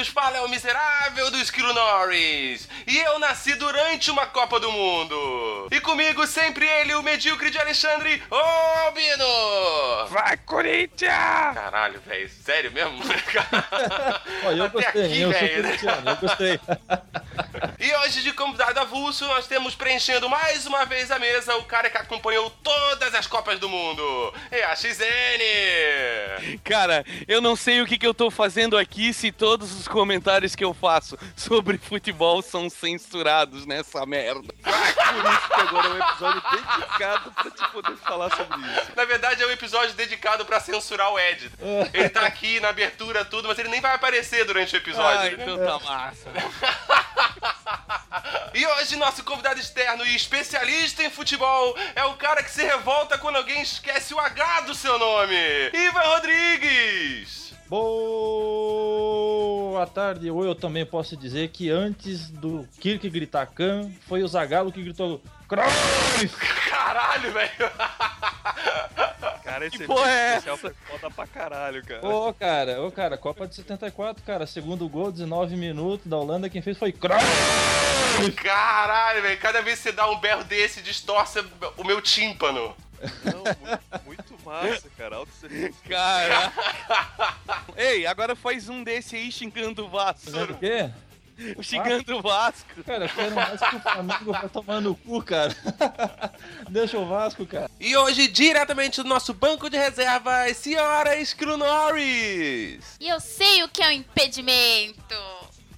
vos fala é o miserável do Esquilo Norris. E eu nasci durante uma Copa do Mundo. E comigo sempre ele, o medíocre de Alexandre Albino. Vai, Corinthians! Caralho, velho, sério mesmo? Ó, eu Até gostei, aqui, eu sou velho. corintiano, eu gostei. E hoje, de convidado avulso, nós temos preenchendo mais uma vez a mesa o cara que acompanhou todas as Copas do Mundo. É a XN! Cara, eu não sei o que, que eu tô fazendo aqui se todos os comentários que eu faço sobre futebol são censurados nessa merda. Ah, por isso que agora é um episódio dedicado pra te poder falar sobre isso. Na verdade, é um episódio dedicado pra censurar o Ed. Ele tá aqui na abertura, tudo, mas ele nem vai aparecer durante o episódio. Ah, então tá massa. E hoje, nosso convidado externo e especialista em futebol é o cara que se revolta quando alguém esquece o H do seu nome, Ivan Rodrigues! Boa tarde, ou eu também posso dizer que antes do Kirk gritar Khan, foi o Zagalo que gritou Cruyff! Caralho, velho! Cara, esse Que porra é especial foi foda pra caralho, cara. Ô, cara, ô, cara, Copa de 74, cara, segundo gol, 19 minutos da Holanda, quem fez foi Cruyff! Caralho, velho! Cada vez que você dá um berro desse, distorce o meu tímpano. Não, muito, muito massa, cara. Alto Cara. Ei, agora faz um desse aí xingando o Vasco. Fazendo o quê? Xingando o Vasco. Cara, eu quero mais que o Flamengo vai tomar no cu, cara. Deixa o Vasco, cara. E hoje, diretamente do nosso banco de reservas, senhora Esquilo Norris! E eu sei o que é um impedimento.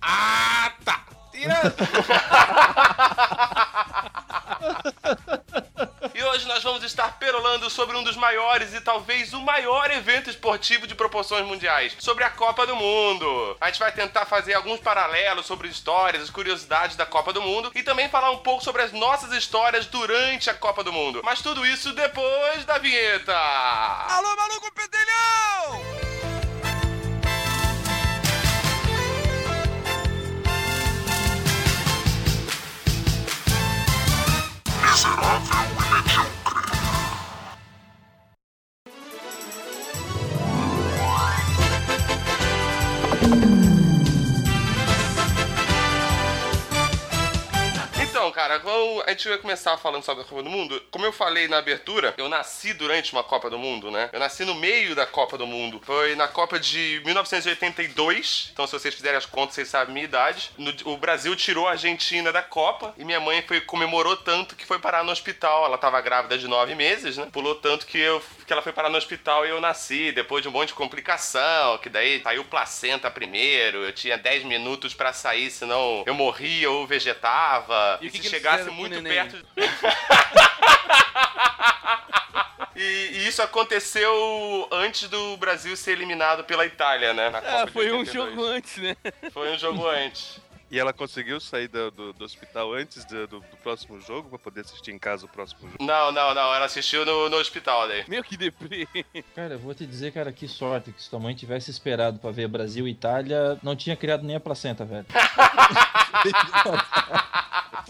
Ah, tá! Tirando! e hoje nós vamos estar perolando sobre um dos maiores e talvez o maior evento esportivo de proporções mundiais, sobre a Copa do Mundo. A gente vai tentar fazer alguns paralelos sobre histórias, as curiosidades da Copa do Mundo e também falar um pouco sobre as nossas histórias durante a Copa do Mundo. Mas tudo isso depois da vinheta. Alô, maluco pedelhão! Então, cara, a gente vai começar falando sobre a Copa do Mundo. Como eu falei na abertura, eu nasci durante uma Copa do Mundo, né? Eu nasci no meio da Copa do Mundo. Foi na Copa de 1982. Então, se vocês fizerem as contas, vocês sabem a minha idade. No- o Brasil tirou a Argentina da Copa e minha mãe foi, comemorou tanto que foi parar no hospital. Ela tava grávida de nove meses, né? Pulou tanto que, eu, que ela foi parar no hospital e eu nasci. Depois de um monte de complicação, que daí saiu placenta primeiro. Eu tinha 10 minutos pra sair, senão eu morria ou vegetava. E o que se chegasse muito perto. e, e isso aconteceu antes do Brasil ser eliminado pela Itália, né? Na Copa de foi um 82. jogo antes, né? Foi um jogo antes. E ela conseguiu sair do, do, do hospital antes do, do- do próximo jogo pra poder assistir em casa o próximo jogo. Não, não, não. Ela assistiu no, no hospital daí. Meu que deprê. Cara, eu vou te dizer, cara, que sorte que se tua mãe tivesse esperado pra ver Brasil e Itália, não tinha criado nem a placenta, velho.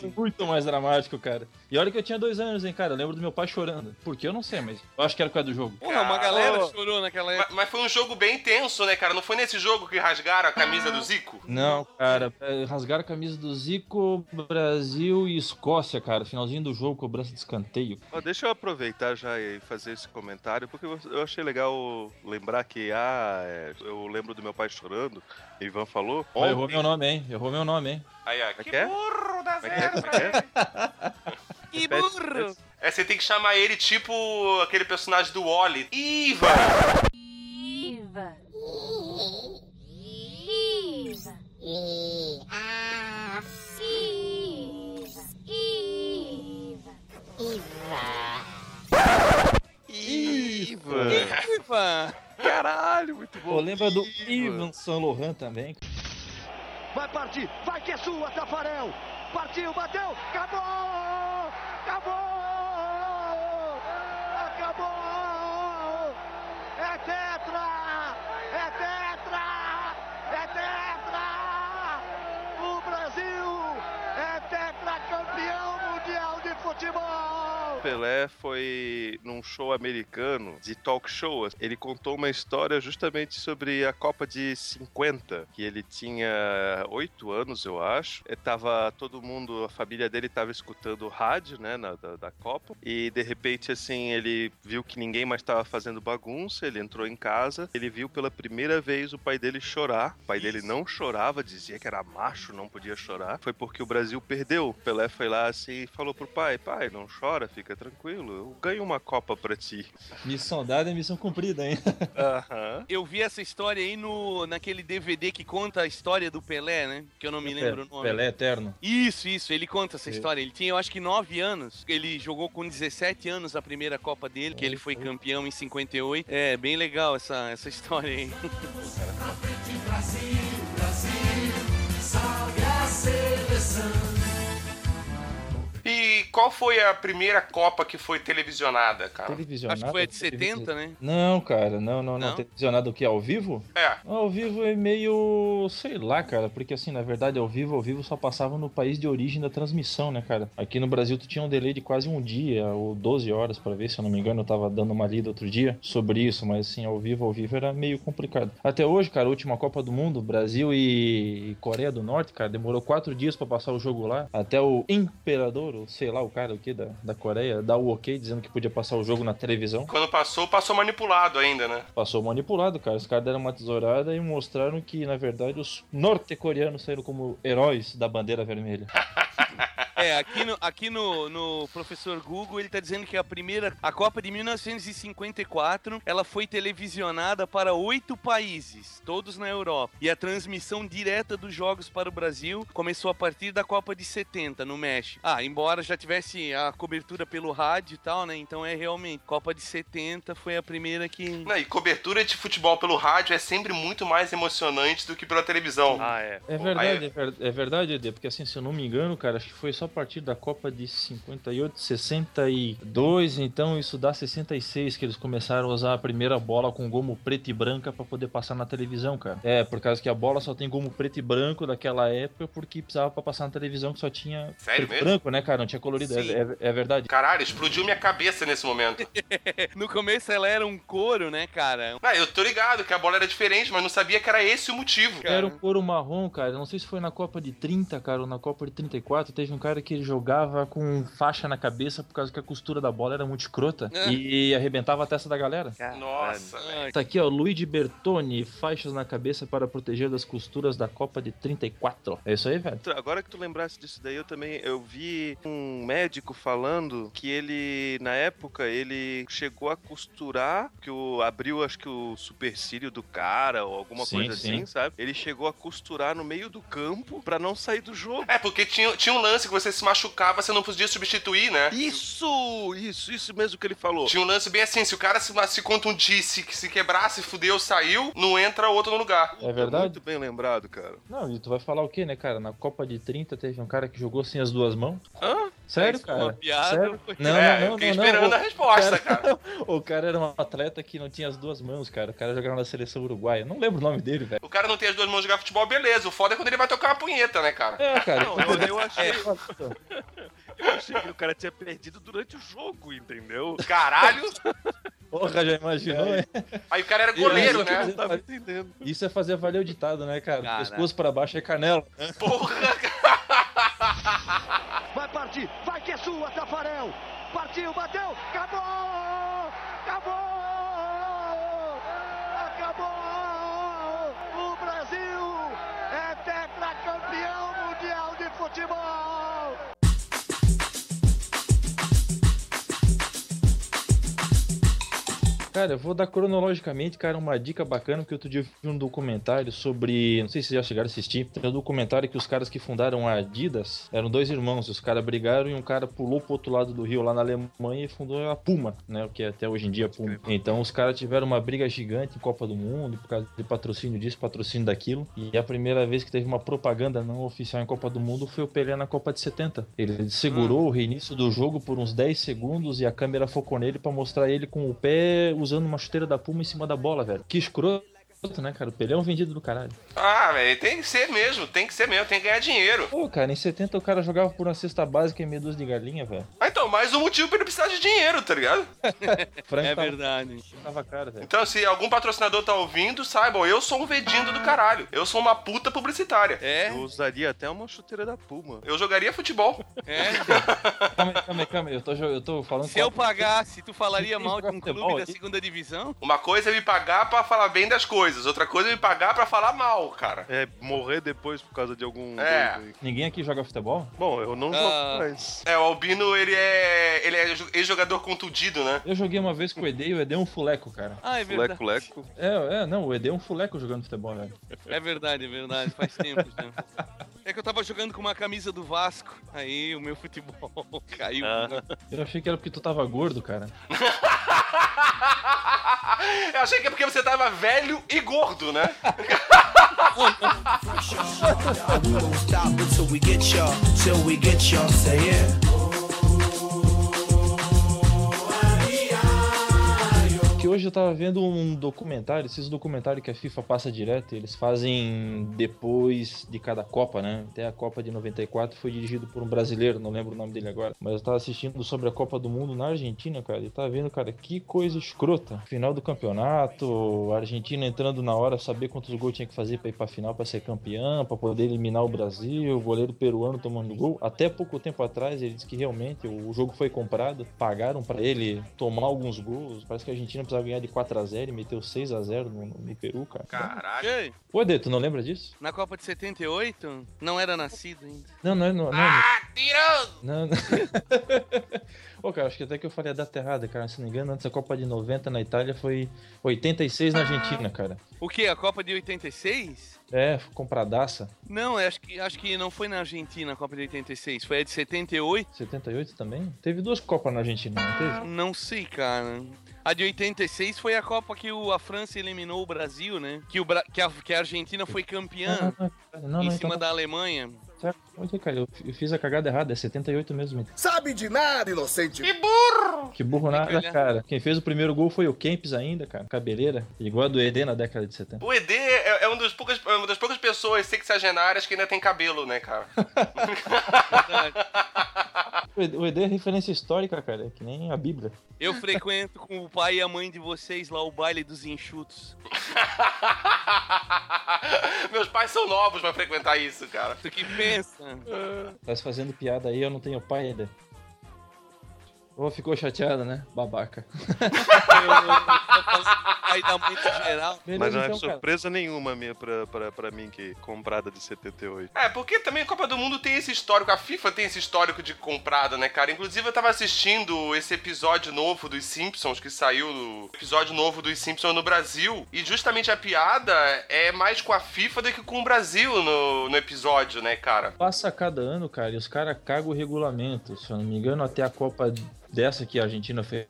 Foi muito mais dramático, cara. E olha que eu tinha dois anos, hein, cara. Eu lembro do meu pai chorando. Por que eu não sei, mas eu acho que era por causa do jogo. Porra, uma galera ô. chorou naquela Mas, época. mas foi um jogo bem tenso, né, cara? Não foi nesse jogo que rasgaram a camisa do Zico? Não, cara, rasgaram a camisa do Zico, Brasil e Escócia, cara. Finalzinho do jogo, cobrança de escanteio. Ó, deixa eu aproveitar já e fazer esse comentário, porque eu achei legal lembrar que, ah, é, eu lembro do meu pai chorando, o Ivan falou. Ó, errou Ontem- meu nome, hein? Errou meu nome, hein? Aí, ó. é Que que é? burro da Como é que burro! É, você tem que chamar ele tipo aquele personagem do Wally. Iva. Também? Vai partir, vai que é sua, Tafarel. Partiu, bateu, acabou! Acabou! Pelé foi num show americano de talk show. Ele contou uma história justamente sobre a Copa de 50, que ele tinha oito anos, eu acho. E tava todo mundo, a família dele tava escutando rádio, né, na, da, da Copa. E de repente, assim, ele viu que ninguém mais estava fazendo bagunça. Ele entrou em casa. Ele viu pela primeira vez o pai dele chorar. O pai dele não chorava, dizia que era macho, não podia chorar. Foi porque o Brasil perdeu. Pelé foi lá assim e falou pro pai: pai, não chora, fica tranquilo, eu ganho uma Copa pra ti. Missão dada é missão cumprida, hein? Aham. Eu vi essa história aí no, naquele DVD que conta a história do Pelé, né? Que eu não me lembro o nome. Pelé Eterno. Isso, isso, ele conta essa Sim. história. Ele tinha, eu acho que 9 anos. Ele jogou com 17 anos a primeira Copa dele, que ele foi campeão em 58. É, bem legal essa, essa história aí. E qual foi a primeira Copa que foi televisionada, cara? Televisionado. Acho que foi a de 70, né? Não, cara, não, não, não. Não? Televisionado o que? Ao vivo? É. Ao vivo é meio. sei lá, cara, porque assim, na verdade, ao vivo, ao vivo só passava no país de origem da transmissão, né, cara? Aqui no Brasil tu tinha um delay de quase um dia, ou 12 horas pra ver, se eu não me engano, eu tava dando uma lida outro dia sobre isso, mas assim, ao vivo, ao vivo era meio complicado. Até hoje, cara, a última Copa do Mundo, Brasil e Coreia do Norte, cara, demorou quatro dias pra passar o jogo lá, até o imperador, ou sei lá, o cara o que da, da Coreia, dar o ok dizendo que podia passar o jogo na televisão. Quando passou, passou manipulado ainda, né? Passou manipulado, cara. Os caras deram uma tesourada e mostraram que, na verdade, os norte-coreanos saíram como heróis da bandeira vermelha. É, aqui no, aqui no, no professor Google ele tá dizendo que a primeira, a Copa de 1954, ela foi televisionada para oito países, todos na Europa. E a transmissão direta dos jogos para o Brasil começou a partir da Copa de 70, no México. Ah, embora já tivesse a cobertura pelo rádio e tal, né? Então é realmente, Copa de 70 foi a primeira que... Não, e cobertura de futebol pelo rádio é sempre muito mais emocionante do que pela televisão. Ah, é. É verdade, é, ver- é verdade, Ede, porque assim, se eu não me engano, cara, acho que foi só a partir da Copa de 58, 62, então isso dá 66 que eles começaram a usar a primeira bola com gomo preto e branca pra poder passar na televisão, cara. É, por causa que a bola só tem gomo preto e branco daquela época, porque precisava pra passar na televisão que só tinha Sério preto mesmo? e branco, né, cara? Não tinha colorido, é, é- é verdade. Caralho, explodiu minha cabeça nesse momento. No começo ela era um couro, né, cara? Ah, eu tô ligado que a bola era diferente, mas não sabia que era esse o motivo. Era um couro marrom, cara. Não sei se foi na Copa de 30, cara, ou na Copa de 34. Teve um cara que ele jogava com faixa na cabeça por causa que a costura da bola era muito escrota É. e arrebentava a testa da galera. Nossa, velho. Tá aqui, ó, Luigi Bertoni, faixas na cabeça para proteger das costuras da Copa de 34. É isso aí, velho? Agora que tu lembrasse disso daí, eu também eu vi um médico falando que ele, na época, ele chegou a costurar, que o abriu acho que o supercílio do cara ou alguma Sim, coisa sim. assim, sabe? Ele chegou a costurar no meio do campo pra não sair do jogo. É, porque tinha, tinha um lance que você se machucava, você não podia substituir, né? Isso, isso, isso mesmo que ele falou. Tinha um lance bem assim, se o cara se, se contundisse, que se quebrasse, fudeu, saiu, não entra outro no lugar. É verdade? Muito bem lembrado, cara. Não, e tu vai falar o quê, né, cara? Na Copa de 30 teve um cara que jogou sem as duas mãos. Hã? Sério, uma cara? piada, Sério? Não, é, não, eu não, fiquei não, esperando não. a resposta, cara- cara. O cara era um atleta que não tinha as duas mãos, cara. O cara jogava na seleção uruguaia. Não lembro o nome dele, velho. O cara não tem as duas mãos de jogar futebol, beleza. O foda é quando ele vai tocar uma punheta, né, cara? É, cara. Não, eu, eu achei, então. Eu achei que o cara tinha perdido durante o jogo, entendeu? Caralho! Porra, já imaginou, é? Aí o cara era goleiro, né? Não tava entendendo. Isso é fazer valer o ditado, né, cara? Caraca. Pescoço pra baixo é canela. Porra, Vai partir, vai que é sua, Tafarel. Partiu, bateu! Acabou! Cara, eu vou dar cronologicamente, cara, uma dica bacana, que outro dia eu vi um documentário sobre. Não sei se vocês já chegaram a assistir. Tem um documentário que os caras que fundaram a Adidas eram dois irmãos. Os caras brigaram e um cara pulou pro outro lado do rio, lá na Alemanha, e fundou a Puma, né? O que é até hoje em dia Puma. Então os caras tiveram uma briga gigante em Copa do Mundo, por causa de patrocínio disso, patrocínio daquilo. E a primeira vez que teve uma propaganda não oficial em Copa do Mundo foi o Pelé na Copa de 70. Ele segurou o reinício do jogo por uns 10 segundos e a câmera focou nele pra mostrar ele com o pé usando uma chuteira da Puma em cima da bola, velho. Que escroto, né, cara? O Pelé é um vendido do caralho. Ah, velho, tem que ser mesmo, tem que ser mesmo, tem que ganhar dinheiro. Pô, cara, em 70 o cara jogava por uma cesta básica e meia dúzia de galinha, velho. Ah, então, mais um motivo pra ele precisar de dinheiro, tá ligado? É tava- verdade. tava caro, velho. Então, se algum patrocinador tá ouvindo, saibam, eu sou um vedindo do caralho. Eu sou uma puta publicitária. É, Eu usaria até uma chuteira da Puma. Eu jogaria futebol. é. Calma aí, calma aí, calma aí. Eu tô, eu tô falando Se eu pagasse, tu falaria mal de um clube da segunda divisão? Uma coisa é me pagar pra falar bem das coisas, outra coisa é me pagar pra falar mal, cara. É, morrer depois por causa de algum. É. doido aí. Ninguém aqui joga futebol? Bom, eu não Ah. jogo mais. É, o Albino, ele é. Ele é jo- ex-jogador contundido, né? Eu joguei uma vez com o Ed e o Ed é um fuleco, cara. Ah, é verdade. Leco, leco. É, é, não, o Ed é um fuleco jogando futebol, velho. É verdade, é verdade. Faz tempo já. É que eu tava jogando com uma camisa do Vasco. Aí o meu futebol caiu. Ah. Eu achei que era porque tu tava gordo, cara. Eu achei que é porque você tava velho e gordo, né? Hoje eu tava vendo um documentário, esses documentários que a FIFA passa direto, eles fazem depois de cada Copa, né? Até a Copa de 94 foi dirigido por um brasileiro, não lembro o nome dele agora. Mas eu tava assistindo sobre a Copa do Mundo na Argentina, cara, e tava vendo, cara, que coisa escrota. Final do campeonato, a Argentina entrando na hora, saber quantos gols tinha que fazer pra ir pra final pra ser campeã, pra poder eliminar o Brasil, o goleiro peruano tomando gol. Até pouco tempo atrás ele disse que realmente o jogo foi comprado, pagaram pra ele tomar alguns gols. Parece que a Argentina precisava ganhar de 4 a 0 e meteu 6 a 0 no, no Peru, cara. Caralho. Ei, Ô, Ede, tu não lembra disso? na Copa de 78, não era nascido ainda. Não, não, é não, não, Ah, tirando! não, não. Ô, cara, acho que até que eu falei a data errada, cara. Se não me engano, antes da Copa de 90 na Itália foi 86 na Argentina, cara. O que? A Copa de 86? É, compradaça. Não, acho que, acho que não foi na Argentina a Copa de 86. Foi a de 78? 78 também? Teve duas Copas na Argentina, não teve? Não sei, cara. A de 86 foi a Copa que o, a França eliminou o Brasil, né? Que, o, Bra- que, a, que a Argentina foi campeã Não, não, não, em não, cima então, da Alemanha. Olha, cara, eu, eu fiz a cagada errada, é 78 mesmo. Sabe de nada, inocente. Que burro nada, cara. Quem fez o primeiro gol foi o Kempis ainda, cara. Cabeleira, igual a do ED na década de 70. O ED é, é um dos poucas- é uma das poucas pessoas sexagenárias que ainda tem cabelo, né, cara? Verdade. O ED, o ED é referência histórica, cara, é que nem a Bíblia. Eu frequento com o pai e a mãe de vocês lá o baile dos enxutos. Meus pais são novos pra frequentar isso, cara. Tu que pensa? Tá se fazendo piada aí, eu não tenho pai ainda. Ô, ficou chateada, né? Babaca. Do geral. Mas não é então, cara. surpresa nenhuma minha pra, pra, pra mim que comprada de 78. É, porque também a Copa do Mundo tem esse histórico, a FIFA tem esse histórico de comprada, né, cara? Inclusive eu tava assistindo esse episódio novo dos Simpsons, que saiu no episódio novo dos Simpsons no Brasil, e justamente a piada é mais com a FIFA do que com o Brasil no, no episódio, né, cara? Passa cada ano, cara, e os caras cagam o regulamento. Se eu não me engano, até a Copa dessa que a Argentina foi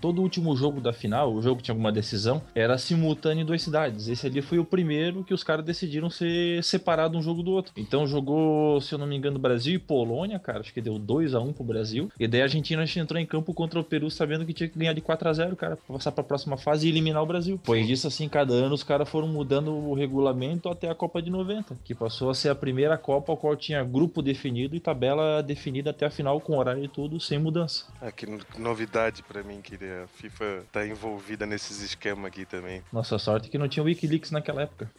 todo último jogo da final, o jogo que tinha alguma decisão, era simultâneo em duas cidades. Esse ali foi o primeiro que os caras decidiram ser separado um jogo do outro. Então jogou, se eu não me engano, Brasil e Polônia, cara, acho que deu 2 a 1 pro Brasil. E daí a Argentina entrou em campo contra o Peru sabendo que tinha que ganhar de 4 a 0 cara, pra passar pra próxima fase e eliminar o Brasil. Pois disso, assim, cada ano os caras foram mudando o regulamento até a Copa de 90, que passou a ser a primeira Copa ao qual tinha grupo definido e tabela definida até a final com horário e tudo, sem mudança. Ah, que no- novidade pra mim que a FIFA tá envolvida nesses esquemas aqui também. Nossa sorte é que não tinha Wikileaks naquela época.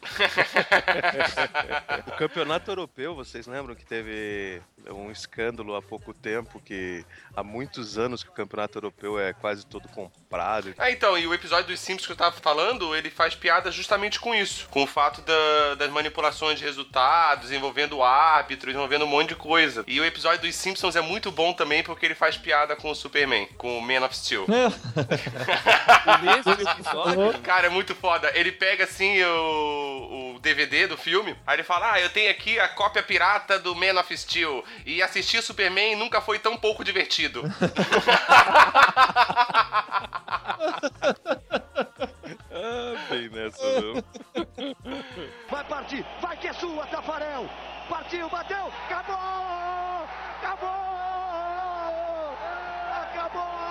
O campeonato europeu, vocês lembram que teve um escândalo há pouco tempo que há muitos anos que o campeonato europeu é quase todo comprado. Ah, então, e o episódio dos Simpsons que eu tava falando, ele faz piada justamente com isso. Com o fato da- das manipulações de resultados, envolvendo árbitros, envolvendo um monte de coisa. E o episódio dos Simpsons é muito bom também porque ele faz piada com o Superman, com o Man of Steel. Episódio? Cara, é muito foda. Ele pega assim o, o DVD do filme, aí ele fala: Ah, eu tenho aqui a cópia pirata do Man of Steel. E assistir Superman nunca foi tão pouco divertido. Ah, bem nessa, não. Vai partir, vai que é sua, Tafarel. Partiu, bateu, acabou! Acabou! Acabou!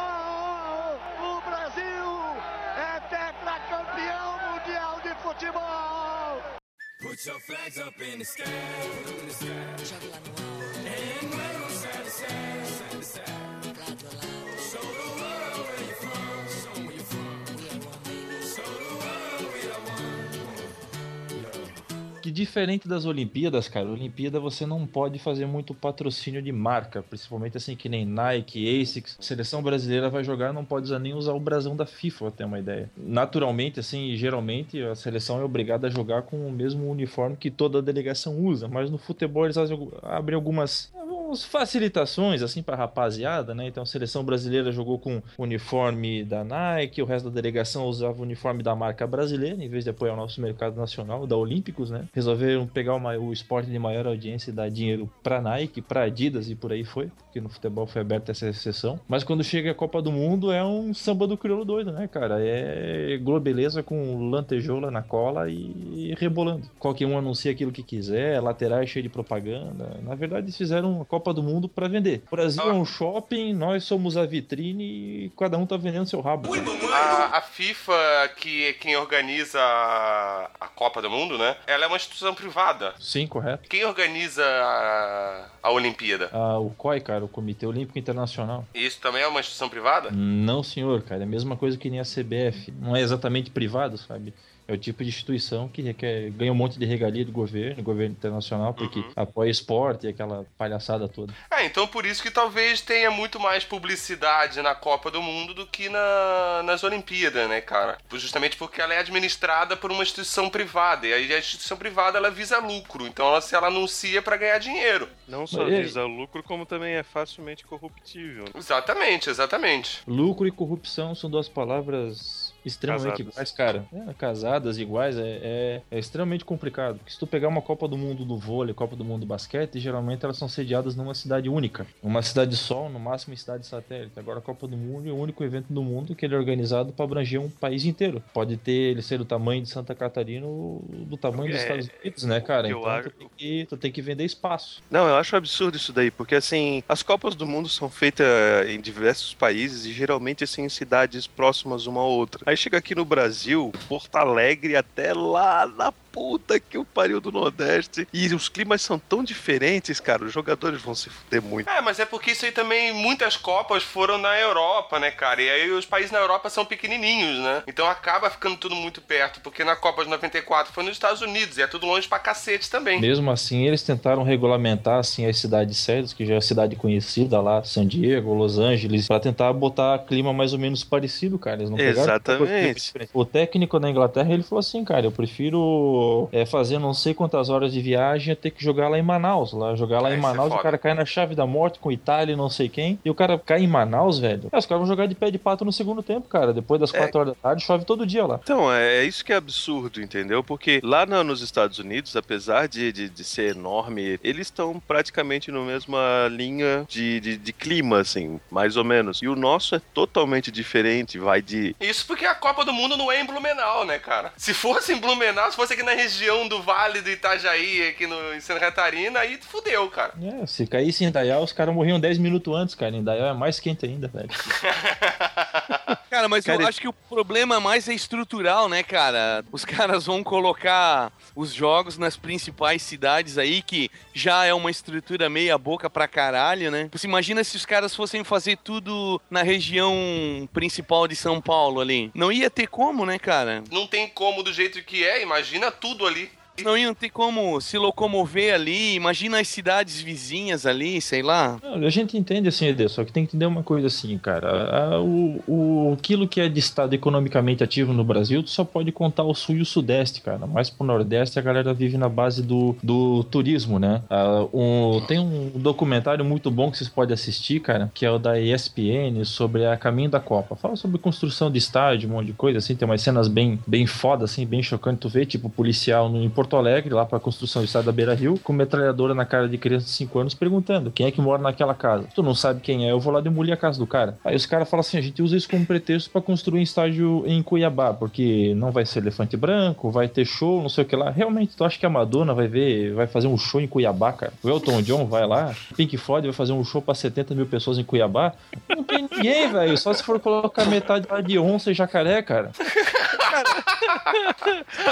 O Brasil é tetracampeão mundial de futebol! Put your flags up in the sky, up in the sky. And wave 'em side to side, side to side. Que diferente das Olimpíadas, cara, Olimpíada você não pode fazer muito patrocínio de marca, principalmente assim que nem Nike, ASICS. Seleção brasileira vai jogar, não pode nem usar o brasão da FIFA, ter uma ideia. Naturalmente, assim, geralmente a seleção é obrigada a jogar com o mesmo uniforme que toda a delegação usa, mas no futebol eles abrem algumas algumas facilitações assim para rapaziada, né? Então a seleção brasileira jogou com uniforme da Nike, o resto da delegação usava o uniforme da marca brasileira, em vez de apoiar o nosso mercado nacional, da Olímpicos, né? Resolveram pegar o, ma- o esporte de maior audiência e dar dinheiro para Nike, para Adidas e por aí foi, porque no futebol foi aberta essa exceção. Mas quando chega a Copa do Mundo é um samba do crioulo doido, né, cara? É globeleza com lantejoula na cola e rebolando. Qualquer um anuncia aquilo que quiser, lateral cheio de propaganda. Na verdade, eles fizeram a Copa do Mundo para vender. O Brasil é um shopping, nós somos a vitrine e cada um tá vendendo seu rabo. A, a FIFA, que é quem organiza a, a Copa do Mundo, né? Ela é uma instituição privada. Sim, correto. Quem organiza a, a Olimpíada? Ah, o COI, cara, o Comitê Olímpico Internacional. Isso também é uma instituição privada? Não, senhor, cara. É a mesma coisa que nem a CBF. Não é exatamente privado, sabe? É o tipo de instituição que requer, ganha um monte de regalia do governo, do governo internacional, porque apoia esporte e aquela palhaçada toda. É, então por isso que talvez tenha muito mais publicidade na Copa do Mundo do que na, nas Olimpíadas, né, cara? Justamente porque ela é administrada por uma instituição privada. E aí a instituição privada ela visa lucro. Então ela, se ela anuncia pra ganhar dinheiro. Não só Mas e visa lucro, como também é facilmente corruptível. né? Exatamente, exatamente. Lucro e corrupção são duas palavras extremamente Casadas. iguais, cara. É, casadas iguais é, é, é extremamente complicado. Porque se tu pegar uma Copa do Mundo do vôlei, Copa do Mundo do basquete, geralmente elas são sediadas numa cidade única. Uma cidade só, no máximo em cidade satélite. Agora a Copa do Mundo é o único evento do mundo que ele é organizado para abranger um país inteiro. Pode ter ele ser do tamanho de Santa Catarina ou do tamanho dos É, Estados Unidos, né, cara? Então acho- tu tem, que, tu tem que vender espaço. Não, eu acho absurdo isso daí, porque assim, as Copas do Mundo são feitas em diversos países e geralmente assim em cidades próximas uma à outra. Aí chega aqui no Brasil, Porto Alegre até lá na puta que o pariu do Nordeste, e os climas são tão diferentes, cara, os jogadores vão se fuder muito. É, mas é porque isso aí também, muitas Copas foram na Europa, né, cara? E aí os países na Europa são pequenininhos, né? Então acaba ficando tudo muito perto, porque na Copa de 94 foi nos Estados Unidos e é tudo longe pra cacete também. Mesmo assim, eles tentaram regulamentar assim as cidades sérias, que já é cidade conhecida lá, San Diego, Los Angeles, pra tentar botar clima mais ou menos parecido, cara. Eles não Exatamente. O técnico da Inglaterra, ele falou assim, cara, eu prefiro é, fazer não sei quantas horas de viagem a ter que jogar lá em Manaus, lá jogar lá em é Manaus, o foda. cara cai na chave da morte com Itália e não sei quem, e o cara cai em Manaus, velho. É, os caras vão jogar de pé de pato no segundo tempo, cara. Depois das É. quatro horas da tarde, chove todo dia lá. Então, é, é isso que é absurdo, entendeu? Porque lá na- nos Estados Unidos, apesar de, de, de ser enorme, eles estão praticamente na mesma linha de, de, de clima, assim, mais ou menos. E o nosso é totalmente diferente, vai de. Isso porque a Copa do Mundo não é em Blumenau, né, cara? Se fosse em Blumenau, se fosse aqui na região do Vale do Itajaí, aqui no, em Santa Catarina, aí fudeu, cara. É, se caísse em Dayal, os caras morriam 10 minutos antes, cara. Em Dayal é mais quente ainda, velho. Cara, mas Cara, eu acho que o problema mais é estrutural, né, cara? Os caras vão colocar os jogos nas principais cidades aí, que já é uma estrutura meia boca pra caralho, né? Você imagina se os caras fossem fazer tudo na região principal de São Paulo ali. Não ia ter como, né, cara? Não tem como do jeito que é, imagina tudo ali. Não iam ter como se locomover ali, imagina as cidades vizinhas ali, sei lá. Não, a gente entende assim, Ede, só que tem que entender uma coisa assim, cara. A- o, o, aquilo que é de estado economicamente ativo no Brasil, tu só pode contar o sul e o sudeste, cara. Mais pro nordeste a galera vive na base do, do turismo, né? Ah, um- tem um documentário muito bom que vocês podem assistir, cara, que é o da ESPN sobre a caminho da Copa. Fala sobre construção de estádio, um monte de coisa, assim, tem umas cenas bem, bem foda, assim, bem chocante. Tu vê, tipo, policial no, em Porto Alegre, lá pra construção do estádio da Beira Rio, com metralhadora na cara de criança de 5 anos, perguntando quem é que mora naquela casa. Tu não sabe quem é, eu vou lá demolir a casa do cara. Aí os caras falam assim: a gente usa isso como pretexto pra construir um estádio em Cuiabá, porque não vai ser elefante branco, vai ter show, não sei o que lá. Realmente, tu acha que a Madonna vai ver, vai fazer um show em Cuiabá, cara? O Elton John vai lá, Pink Floyd vai fazer um show pra 70 mil pessoas em Cuiabá? Não tem ninguém, velho. Só se for colocar metade lá de onça e jacaré, cara.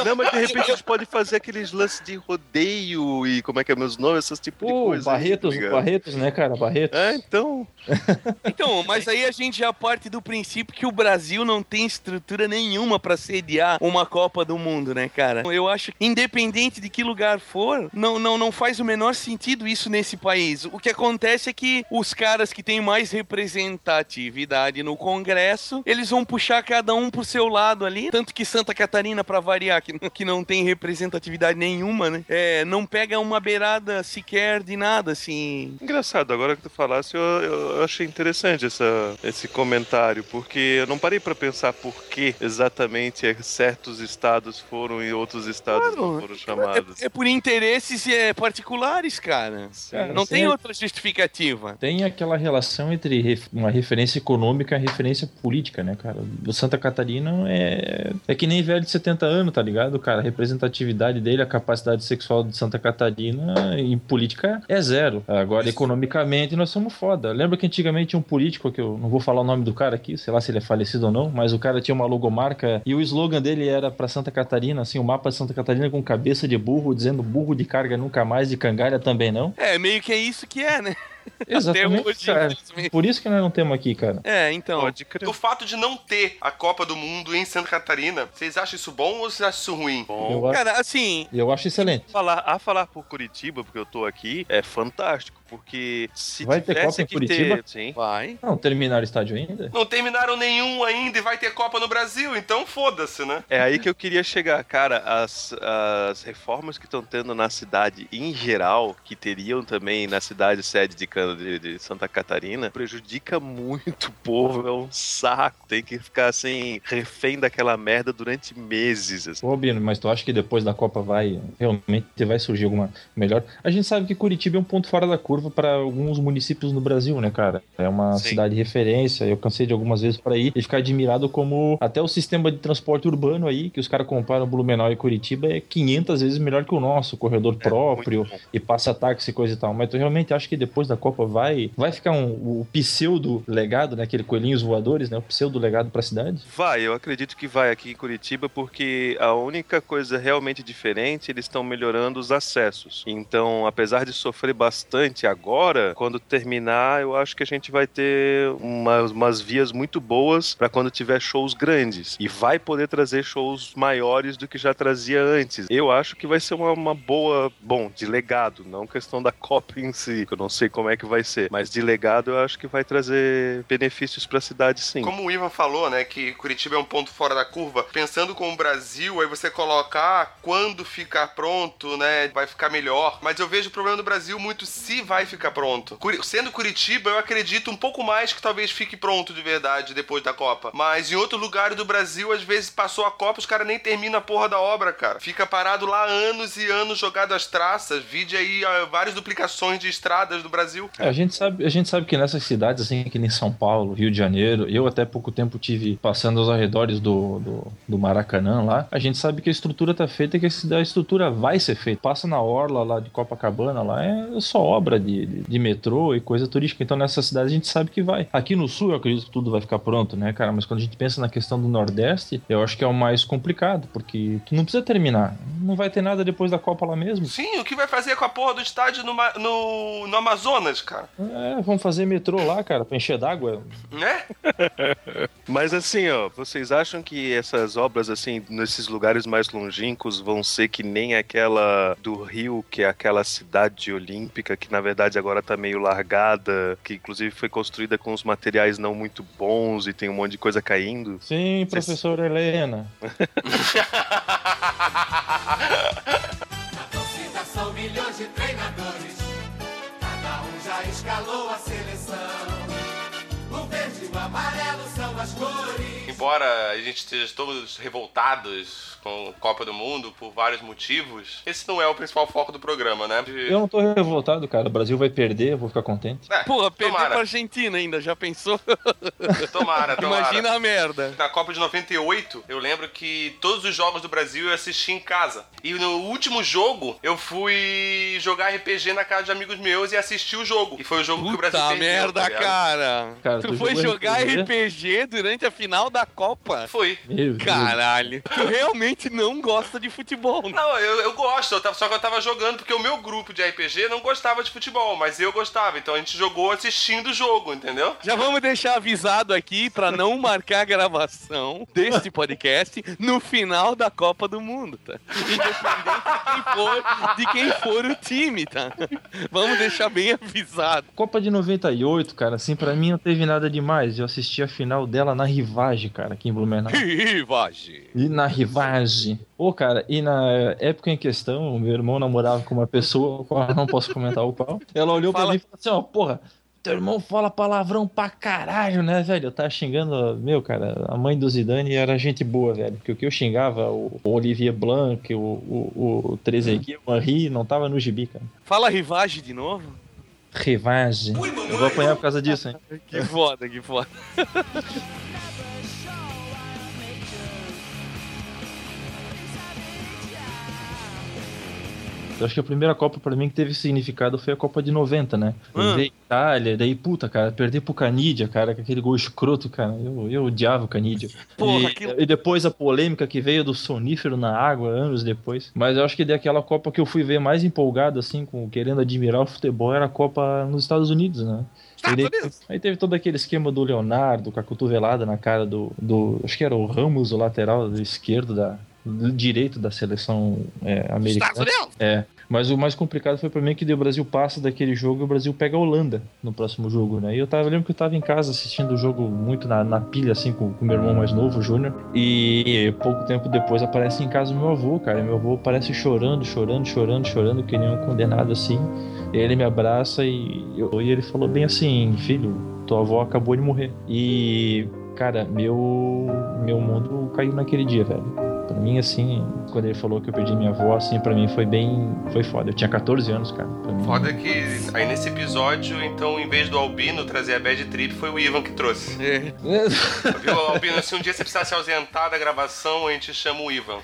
Não, mas de repente a gente pode fazer aqueles lances de rodeio e como é que é meus nomes, esses tipos de Pô, coisa. aí, Barretos, tá ligado? Barretos, né, cara? Barretos. É, então. Então, mas aí a gente já parte do princípio que o Brasil não tem estrutura nenhuma pra sediar uma Copa do Mundo, né, cara? Eu acho que, independente de que lugar for, não, não, não faz o menor sentido isso nesse país. O que acontece é que os caras que têm mais representatividade no Congresso, eles vão puxar cada um pro seu lado ali. Tanto que Santa Catarina, pra variar, que, que não tem representatividade nenhuma, né? É, não pega uma beirada sequer de nada, assim. Engraçado, agora que tu falasse, eu, eu achei interessante essa, esse comentário, porque eu não parei pra pensar por que exatamente é, certos estados foram e outros estados não foram chamados. É, é por interesses é, particulares, cara. Cara, não tem outra justificativa. Tem aquela relação entre ref- uma referência econômica e referência política, né, cara? O Santa Catarina é, é que nem velho de 70 anos, tá ligado, cara? A representatividade dele, a capacidade sexual de Santa Catarina em política é zero. Agora, economicamente, nós somos foda. Lembra que antigamente tinha um político, que eu não vou falar o nome do cara aqui, sei lá se ele é falecido ou não, mas o cara tinha uma logomarca e o slogan dele era pra Santa Catarina, assim, o mapa de Santa Catarina com cabeça de burro, dizendo burro de carga nunca mais, de cangalha também não. É, meio que é isso que é, né? Exatamente, hoje, cara. infelizmente. Por isso que nós não temos aqui, cara. É, então. Pode crer. O fato de não ter a Copa do Mundo em Santa Catarina, vocês acham isso bom ou vocês acham isso ruim? Eu, acho, Cara, assim, eu acho excelente. Falar, a falar por Curitiba, porque eu tô aqui, é fantástico, porque se Vai ter tivesse Copa em que Curitiba? ter... Sim. vai. Não terminaram o estádio ainda? Não terminaram nenhum ainda e vai ter Copa no Brasil, então foda-se, né? É aí que eu queria chegar. Cara, as, as reformas que estão tendo na cidade em geral, que teriam também na cidade sede de, De, de Santa Catarina, prejudica muito o povo, é um saco. Tem que ficar assim, refém daquela merda durante meses. assim. Ô, Bino, mas tu acha que depois da Copa vai realmente vai surgir alguma melhor? A gente sabe que Curitiba é um ponto fora da curva para alguns municípios no Brasil, né, cara? É uma Sim. cidade de referência. Eu cansei de algumas vezes para ir e ficar admirado como até o sistema de transporte urbano aí, que os caras comparam Blumenau e Curitiba, é 500 vezes melhor que o nosso, corredor É próprio e passa táxi e coisa e tal. Mas tu realmente acha que depois da Copa vai vai ficar um, o pseudo legado, né, aquele coelhinhos voadores, né, o pseudo legado para a cidade? Vai, eu acredito que vai aqui em Curitiba, porque a única coisa realmente diferente, eles estão melhorando os acessos. Então, apesar de sofrer bastante agora, quando terminar, eu acho que a gente vai ter umas, umas vias muito boas para quando tiver shows grandes. E vai poder trazer shows maiores do que já trazia antes. Eu acho que vai ser uma, uma boa, bom, de legado, não questão da Copa em si, eu não sei como é que vai ser, mas de legado eu acho que vai trazer benefícios para a cidade sim. Como o Ivan falou, né, que Curitiba é um ponto fora da curva, pensando com o Brasil, aí você coloca ah, quando ficar pronto, né, vai ficar melhor. Mas eu vejo o problema do Brasil muito se vai ficar pronto. Sendo Curitiba, eu acredito um pouco mais que talvez fique pronto de verdade depois da Copa. Mas em outro lugar do Brasil, às vezes passou a Copa, os caras nem terminam a porra da obra, cara. Fica parado lá anos e anos jogado as traças. Vide aí ah, várias duplicações de estradas do Brasil. É, a gente sabe, a gente sabe que nessas cidades assim, que nem São Paulo, Rio de Janeiro, eu até pouco tempo tive passando aos arredores do, do, do Maracanã lá, a gente sabe que a estrutura tá feita, que a estrutura vai ser feita. Passa na orla lá de Copacabana lá, é só obra de, de, de metrô e coisa turística. Então nessas cidades a gente sabe que vai. Aqui no sul eu acredito que tudo vai ficar pronto, né, cara? Mas quando a gente pensa na questão do Nordeste, eu acho que é o mais complicado, porque tu não precisa terminar. Não vai ter nada depois da Copa lá mesmo. Sim, o que vai fazer com a porra do estádio no, no, no Amazonas? Amazonas, cara. É, vamos fazer metrô lá, cara, pra encher d'água. Né? Mas assim, ó, vocês acham que essas obras, assim, nesses lugares mais longínquos vão ser que nem aquela do Rio, que é aquela cidade olímpica, que na verdade agora tá meio largada, que inclusive foi construída com os materiais não muito bons e tem um monte de coisa caindo? Sim, professora Helena. Torcida são milhões de treinadores. Escalou a seleção. O verde e o amarelo são as cores. Embora a gente esteja todos revoltados com a Copa do Mundo por vários motivos, esse não é o principal foco do programa, né? De- Eu não tô revoltado, cara. O Brasil vai perder, eu vou ficar contente. É, Porra, perder tomara, pra Argentina ainda, já pensou? tomara, tomara. Imagina a merda. Na Copa de 98, eu lembro que todos os jogos do Brasil eu assisti em casa. E no último jogo, eu fui jogar RPG na casa de amigos meus e assisti o jogo. E foi o jogo que o Brasil Puta perdeu, merda, tá ligado? cara. Cara, tu tu foi jogar RPG? RPG durante a final da Copa? Foi. Meu Deus. Caralho. Tu realmente não gosta de futebol, né? Não, eu, eu gosto, eu tava- só que eu tava jogando porque o meu grupo de RPG não gostava de futebol, mas eu gostava. Então a gente jogou assistindo o jogo, entendeu? Já vamos deixar avisado aqui pra não marcar a gravação deste podcast no final da Copa do Mundo, tá? Independente de quem for, de quem for o time, tá? Vamos deixar bem avisado. Copa de 98, cara, assim, pra mim não teve nada demais. Eu assisti a final dela na Rivage, cara, aqui em Blumenau. Rivage. E na Rivage. Ô, cara, e na época em questão, o meu irmão namorava com uma pessoa, com a não posso comentar o qual. Ela olhou Fala. pra mim e falou assim, ó, porra, teu irmão fala palavrão pra caralho, né, velho? Eu tava xingando, meu, cara, a mãe do Zidane era gente boa, velho. Porque o que eu xingava, o o Olivier Blanc, o, o, o Trezeguet, o Henri, não tava no gibi, cara. Fala Rivage de novo? Rivage. Eu vou apanhar por causa disso, hein? Que foda, que foda. Eu acho que a primeira Copa pra mim que teve significado foi a Copa de 90, né? Eu Hum. vi a Itália, daí, puta, cara, perder pro Canidia, cara, com aquele gol escroto, cara. Eu, eu odiava o Canidia. Porra, e, e depois a polêmica que veio do sonífero na água, anos depois. Mas eu acho que daquela Copa que eu fui ver mais empolgado, assim, com querendo admirar o futebol, era a Copa nos Estados Unidos, né? E daí- aí teve todo aquele esquema do Leonardo com a cotovelada na cara do, do acho que era o Ramos, o lateral do esquerdo da direito da seleção é, americana. É. Mas o mais complicado foi pra mim que o Brasil passa daquele jogo e o Brasil pega a Holanda no próximo jogo, né? E eu, tava, eu lembro que eu tava em casa assistindo o jogo muito na, na pilha, assim, com o meu irmão mais novo, o Júnior. E pouco tempo depois aparece em casa o meu avô, cara. E meu avô aparece chorando, chorando, chorando, chorando, que nem um condenado assim. E ele me abraça e, eu, e ele falou bem assim: Filho, tua avó acabou de morrer. E, cara, meu, meu mundo caiu naquele dia, velho. Pra mim, assim, quando ele falou que eu perdi minha avó, assim, pra mim foi bem. Foi foda. Eu tinha 14 anos, cara. Mim, Foda que aí nesse episódio, então, em vez do Albino trazer a bad trip, foi o Ivan que trouxe. É. Viu, Albino? Se um dia você precisar se ausentar da gravação, a gente chama o Ivan.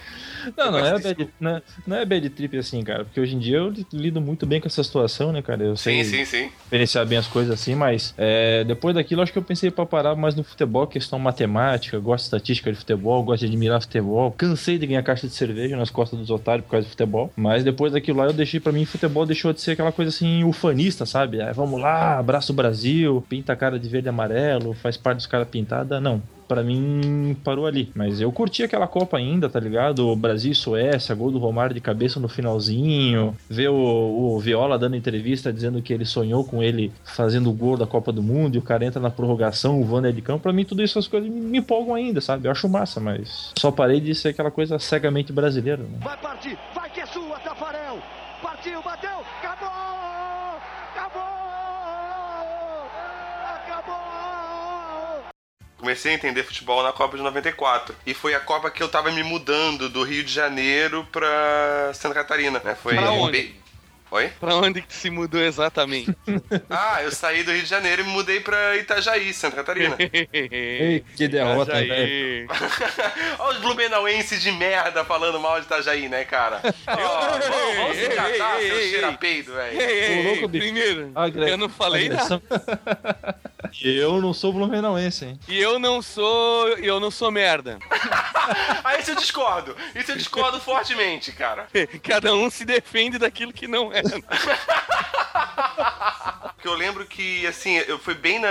Não, não é, bad, não, é, não é bad trip assim, cara. Porque hoje em dia eu lido muito bem com essa situação, né, cara? Eu sei Sim, sim, sim. diferenciar bem as coisas assim, mas é, depois daquilo acho que eu pensei pra parar mais no futebol, questão matemática, gosto de estatística de futebol, gosto de admirar futebol. Cansei de ganhar caixa de cerveja nas costas dos otários por causa do futebol. Mas depois daquilo lá eu deixei pra mim futebol deixou de ser aquela coisa assim ufanista, sabe? Ah, vamos lá, abraça o Brasil, pinta a cara de verde e amarelo, faz parte dos caras pintada. Não. Pra mim, parou ali. Mas eu curti aquela Copa ainda, tá ligado? O Brasil e Suécia, gol do Romário de cabeça no finalzinho. Ver o, o Viola dando entrevista dizendo que ele sonhou com ele fazendo o gol da Copa do Mundo e o cara entra na prorrogação, o Vander de campo. Pra mim, tudo isso, as coisas me, me empolgam ainda, sabe? Eu acho massa, mas só parei de ser aquela coisa cegamente brasileira, né? Vai partir, vai Comecei a entender futebol na Copa de 94. E foi a Copa que eu tava me mudando do Rio de Janeiro pra Santa Catarina, né? Foi Pra onde? Oi? Pra onde que se mudou exatamente? Ah, eu saí do Rio de Janeiro e me mudei pra Itajaí, Santa Catarina. Ei, que derrota, Aí. velho. Olha os blumenauenses de merda falando mal de Itajaí, né, cara? Vamos- se catar, seu ei, cheira ei. peido, velho. Primeiro, eu não falei nada. E eu não sou blumenauense, hein? E eu não sou. Eu não sou merda. Aí isso eu discordo. Isso eu discordo fortemente, cara. Cada um se defende daquilo que não é. porque eu lembro que, assim, eu fui bem na.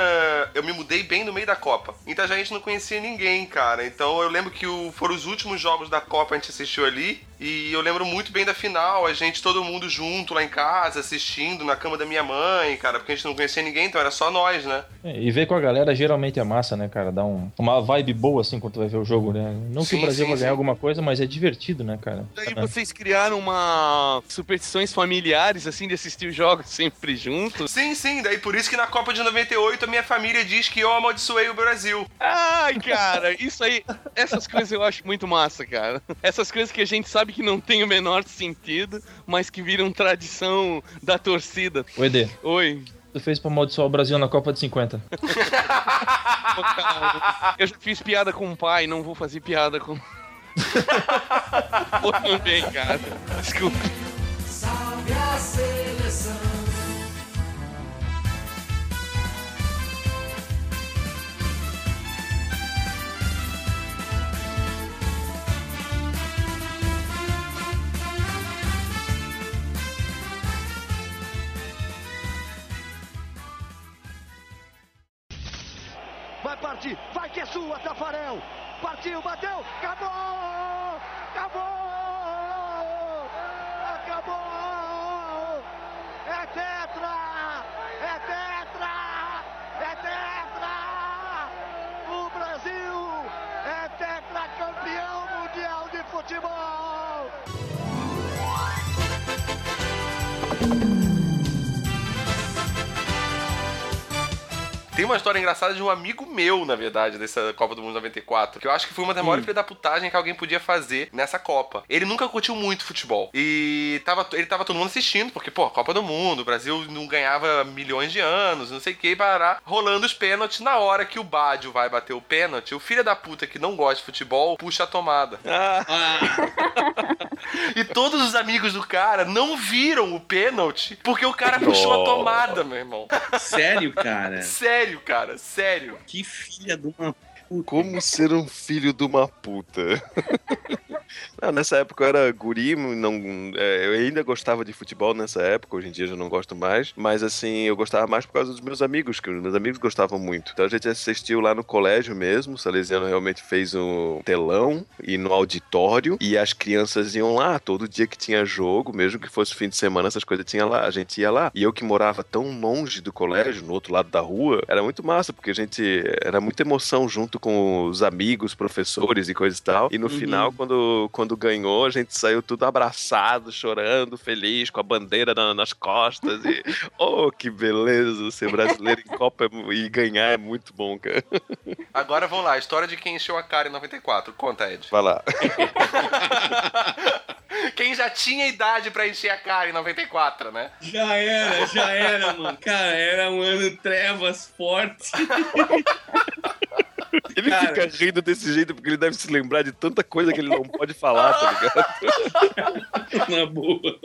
Eu me mudei bem no meio da Copa. Então a gente não conhecia ninguém, cara. Então eu lembro que o... foram os últimos jogos da Copa a gente assistiu ali. E eu lembro muito bem da final, a gente, todo mundo junto lá em casa, assistindo na cama da minha mãe, cara, porque a gente não conhecia ninguém, então era só nós, né? É, e ver com a galera geralmente é massa, né, cara? Dá um, uma vibe boa assim quando tu vai ver o jogo, né? Não que Sim, o Brasil sim, vai ganhar sim. alguma coisa, mas é divertido, né, cara? Daí vocês criaram uma superstições familiares, assim, de assistir os jogos sempre juntos. Sim, sim, daí por isso que na Copa de 98 a minha família diz que eu amaldiçoei o Brasil. Ai, cara, isso aí, essas coisas eu acho muito massa, cara. Essas coisas que a gente sabe que não tem o menor sentido, mas que viram tradição da torcida. O ED, Oi. Tu fez pra amaldiçoar o Brasil na Copa de 50. Pô, cara, Eu já fiz piada com o pai, não vou fazer piada com. Pô, também, cara. Desculpa. Salve a seleção. Vai partir, vai que é sua, Tafarel. Partiu, bateu, acabou! Acabou! Acabou! É tetra! É tetra! É tetra! O Brasil é tetracampeão mundial de futebol! Tem uma história engraçada de um amigo meu, na verdade, dessa Copa do Mundo 94, que eu acho que foi uma das maiores filhas da putagem que alguém podia fazer nessa Copa. Ele nunca curtiu muito futebol. E tava, ele tava todo mundo assistindo, porque, pô, Copa do Mundo, o Brasil não ganhava milhões de anos, não sei o que, parar rolando os pênaltis. Na hora que o Bádio vai bater o pênalti, o filho da puta que não gosta de futebol puxa a tomada. E todos os amigos do cara não viram o pênalti porque o cara puxou a tomada, meu irmão. Sério, cara? Sério, cara, sério. Que filha de uma puta. Como ser um filho de uma puta? Não, nessa época eu era guri, não, é, eu ainda gostava de futebol nessa época, hoje em dia já não gosto mais, mas assim, eu gostava mais por causa dos meus amigos, que os meus amigos gostavam muito. Então a gente assistiu lá no colégio mesmo, o Salesiano realmente fez um telão e no auditório, e as crianças iam lá, todo dia que tinha jogo, mesmo que fosse fim de semana, essas coisas tinha lá, a gente ia lá. E eu que morava tão longe do colégio, no outro lado da rua, era muito massa, porque a gente, era muita emoção junto com os amigos, professores e coisa e tal, e no final, quando, quando ganhou, a gente saiu tudo abraçado, chorando, feliz, com a bandeira na- nas costas. E, oh, que beleza! Ser brasileiro em Copa é- e ganhar é muito bom, cara. Agora vamos lá, a história de quem encheu a cara em 94. Conta, Ed. Vai lá. Quem já tinha idade pra encher a cara em 94, né? Já era, já era, mano. Cara, era um ano trevas forte. Ele Cara. fica rindo desse jeito porque ele deve se lembrar de tanta coisa que ele não pode falar, tá ligado? Na boa.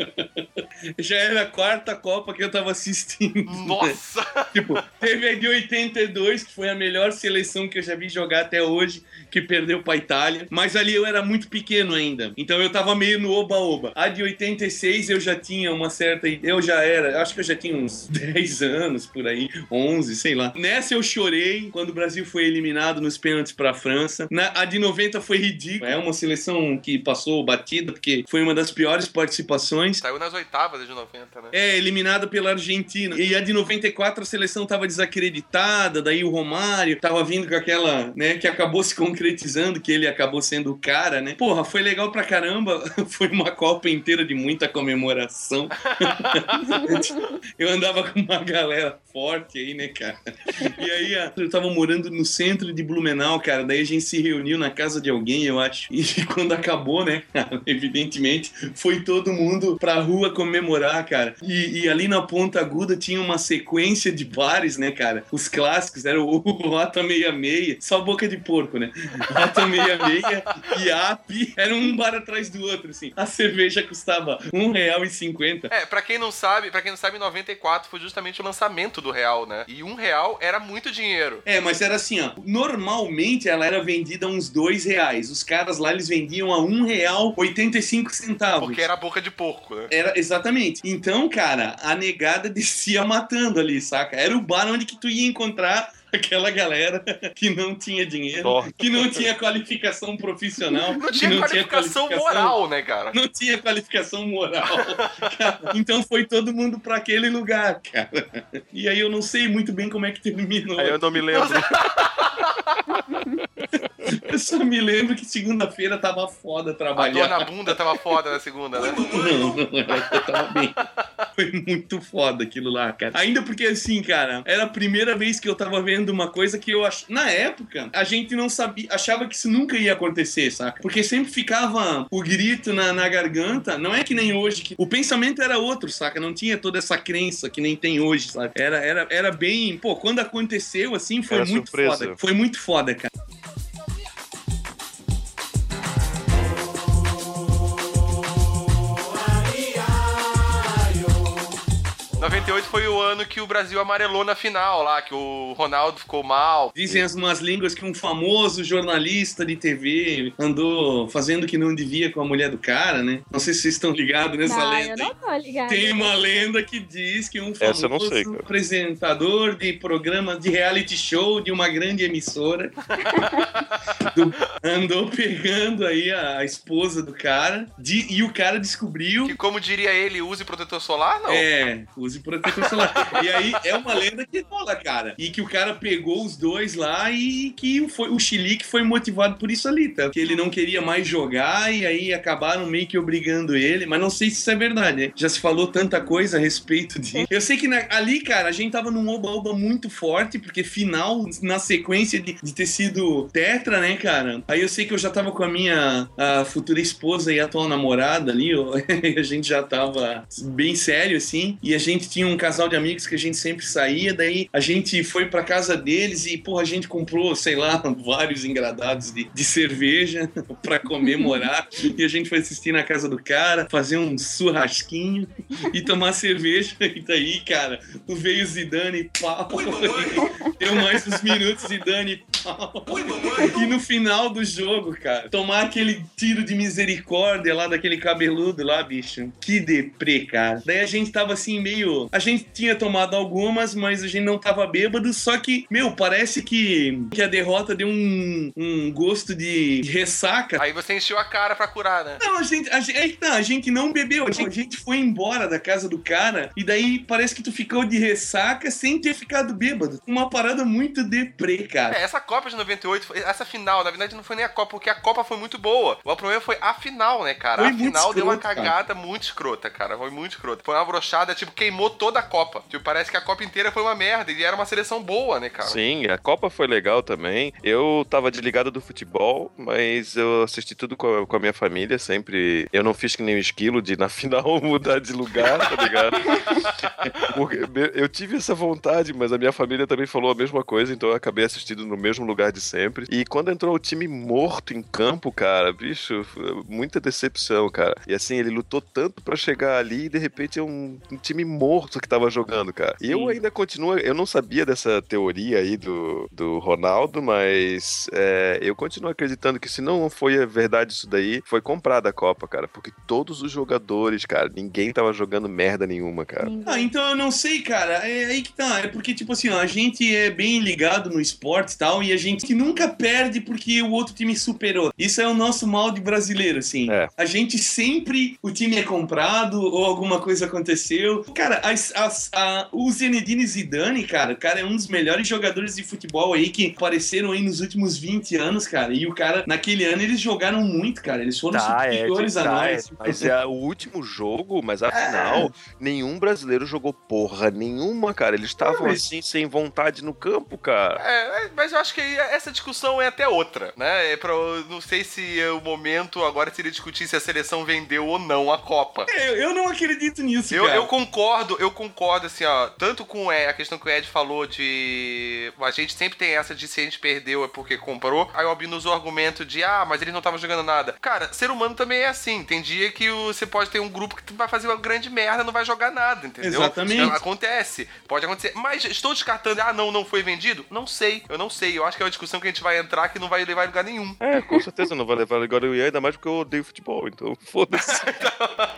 Já era a quarta Copa que eu tava assistindo. Nossa! Tipo, teve a de 82, que foi a melhor seleção que eu já vi jogar até hoje, que perdeu pra Itália. Mas ali eu era muito pequeno ainda. Então eu tava meio no oba-oba. A de 86 eu já tinha uma certa. Eu já era, acho que eu já tinha uns 10 anos por aí, 11, sei lá. Nessa eu chorei quando o Brasil foi eliminado nos pênaltis pra França. Na, a de 90 foi ridícula. É uma seleção que passou batida, porque foi uma das piores participações. Saiu nas oitavas de 90, né? É, eliminada pela Argentina. E a de 94 a seleção tava desacreditada, daí o Romário tava vindo com aquela, né, que acabou se concretizando, que ele acabou sendo o cara, né? Porra, foi legal pra caramba. Foi uma Copa inteira de muita comemoração. Eu andava com uma galera forte aí, né, cara? E aí eu tava morando no centro de Blumenau, cara. Daí a gente se reuniu na casa de alguém, eu acho. E quando acabou, né, cara, evidentemente, foi todo mundo pra rua comemorar, cara. E, e ali na Ponta Aguda tinha uma sequência de bares, né, cara? Os clássicos, era o, o Rota 66, só boca de porco, né? Rota 66 e Api, era um bar atrás do outro, assim. A cerveja custava R$1,50. É, pra quem não sabe, para quem não sabe, 94 foi justamente o lançamento do real, né? E um real era muito dinheiro. É, mas era assim, ó. Normalmente ela era vendida a uns dois reais. Os caras lá eles vendiam a um real 85 centavos. Porque era boca de porco, né? Era, exatamente. Exatamente. Então, cara, a negada descia matando ali, saca? Era o bar onde que tu ia encontrar aquela galera que não tinha dinheiro, Torta. que não tinha qualificação profissional, Não tinha não qualificação moral, né, cara? Não tinha qualificação moral. Cara, então foi todo mundo pra aquele lugar, cara. E aí eu não sei muito bem como é que terminou. Aí eu não me lembro. Eu só me lembro que segunda-feira tava foda A dor trabalhar. na bunda tava foda na segunda, né? Não, não, eu tava bem. Foi muito foda aquilo lá, cara. Ainda porque, assim, cara, era a primeira vez que eu tava vendo uma coisa que eu ach... Na época, a gente não sabia, achava que isso nunca ia acontecer, saca? Porque sempre ficava o grito na, na garganta. Não é que nem hoje, que o pensamento era outro, saca? Não tinha toda essa crença que nem tem hoje, sabe? Era, era, era bem. Pô, quando aconteceu, assim, foi Era muito surpresa. foda. Foi muito foda, cara. 98 foi o ano que o Brasil amarelou na final lá, que o Ronaldo ficou mal. Dizem as más línguas que um famoso jornalista de TV andou fazendo o que não devia com a mulher do cara, né? Não sei se vocês estão ligados nessa Não, lenda. eu não tô ligada. Tem uma lenda que diz que um Essa eu não famoso sei, apresentador de programa de reality show de uma grande emissora do- andou pegando aí a, a esposa do cara de- e o cara descobriu Que, como diria ele, use protetor solar? Não. é, use solar. e aí é uma lenda que rola, cara. E que o cara pegou os dois lá e que foi, o Chilique foi motivado por isso ali, tá? Que ele não queria mais jogar e aí acabaram meio que obrigando ele. Mas não sei se isso é verdade, né? Já se falou tanta coisa a respeito disso. Eu sei que na- ali, cara, a gente tava num oba-oba muito forte, porque final, na sequência de, de ter sido tetra, né, cara? Aí eu sei que eu já tava com a minha a futura esposa e atual namorada ali, ó, a gente já tava bem sério, assim, e a gente tinha um casal de amigos que a gente sempre saía, daí a gente foi pra casa deles e, porra, a gente comprou, sei lá, vários engradados de, de cerveja pra comemorar, e a gente foi assistir na casa do cara, fazer um churrasquinho e tomar cerveja, e daí, cara, veio Zidane, pau, deu mais uns minutos, Zidane, pau, e no final do jogo, cara, tomar aquele tiro de misericórdia lá daquele cabeludo lá, bicho. Que deprê, cara. Daí a gente tava assim, meio. A gente tinha tomado algumas, mas a gente não tava bêbado. Só que, meu, parece que, que a derrota deu um, um gosto de ressaca. Aí você encheu a cara pra curar, né? Não, a gente, a gente, é tá, a gente não bebeu, a gente, a gente foi embora da casa do cara e daí parece que tu ficou de ressaca sem ter ficado bêbado. Uma parada muito deprê, cara. É, essa Copa de 98, foi- essa final, na verdade não foi nem a Copa, porque a Copa foi muito boa. O problema foi a final, né, cara? Foi a final deu uma escroto, cagada muito escrota, cara. Foi muito escrota. Foi uma brochada, tipo, queimou toda a Copa. Tipo, parece que a Copa inteira foi uma merda. E era uma seleção boa, né, cara? Sim, a Copa foi legal também. Eu tava desligado do futebol, mas eu assisti tudo com a, com a minha família, sempre. Eu não fiz que nem o esquilo de na final mudar de lugar, tá ligado? Eu tive essa vontade, mas a minha família também falou a mesma coisa, então eu acabei assistindo no mesmo lugar de sempre. E quando entrou o time morto em campo, cara, bicho, muita decepção, cara. E assim, ele lutou tanto pra chegar ali e de repente é um, um time morto que tava jogando, cara. E eu ainda continuo, eu não sabia dessa teoria aí do, do Ronaldo, mas é, eu continuo acreditando que se não foi verdade isso daí, foi comprada a Copa, cara. Porque todos os jogadores, cara, ninguém tava jogando merda nenhuma, cara. Ah, então eu não sei, cara. É aí que tá. É porque, tipo assim, ó, a gente é bem ligado no esporte e tal, e a gente nunca perde porque o outro time superou. Isso é o nosso mal de brasileiro, assim. É. A gente sempre, o time é comprado ou alguma coisa aconteceu. Cara, as, as- a- o Zinedine Zidane, cara, o cara é um dos melhores jogadores de futebol aí que apareceram aí nos últimos 20 anos, cara. E o cara, naquele ano, eles jogaram muito, cara. Eles foram Tá, é, superiores a tá, é, nós. mas é o último jogo, mas afinal, nenhum brasileiro jogou porra nenhuma, cara. Eles estavam mas- assim, sem vontade no campo, cara. É, é, mas eu acho que aí essa discussão é até outra, né? É pra, não sei se é o momento agora seria discutir se a seleção vendeu ou não a Copa. É, eu, eu não acredito nisso, Eu, cara. eu concordo concordo, eu concordo, assim, ó, tanto com é, a questão que o Ed falou de. A gente sempre tem essa de se a gente perdeu é porque comprou. Aí o Albino usou o argumento de, ah, mas eles não estavam jogando nada. Cara, ser humano também é assim. Tem dia que o- você pode ter um grupo que vai fazer uma grande merda, não vai jogar nada, entendeu? Exatamente. Então, acontece, pode acontecer. Mas estou descartando, ah, não, não foi vendido? Não sei, eu não sei. Eu acho que é uma discussão que a gente vai entrar que não vai levar a lugar nenhum. É, com certeza não vai levar agora o Ian, ainda mais porque eu odeio futebol, então foda-se.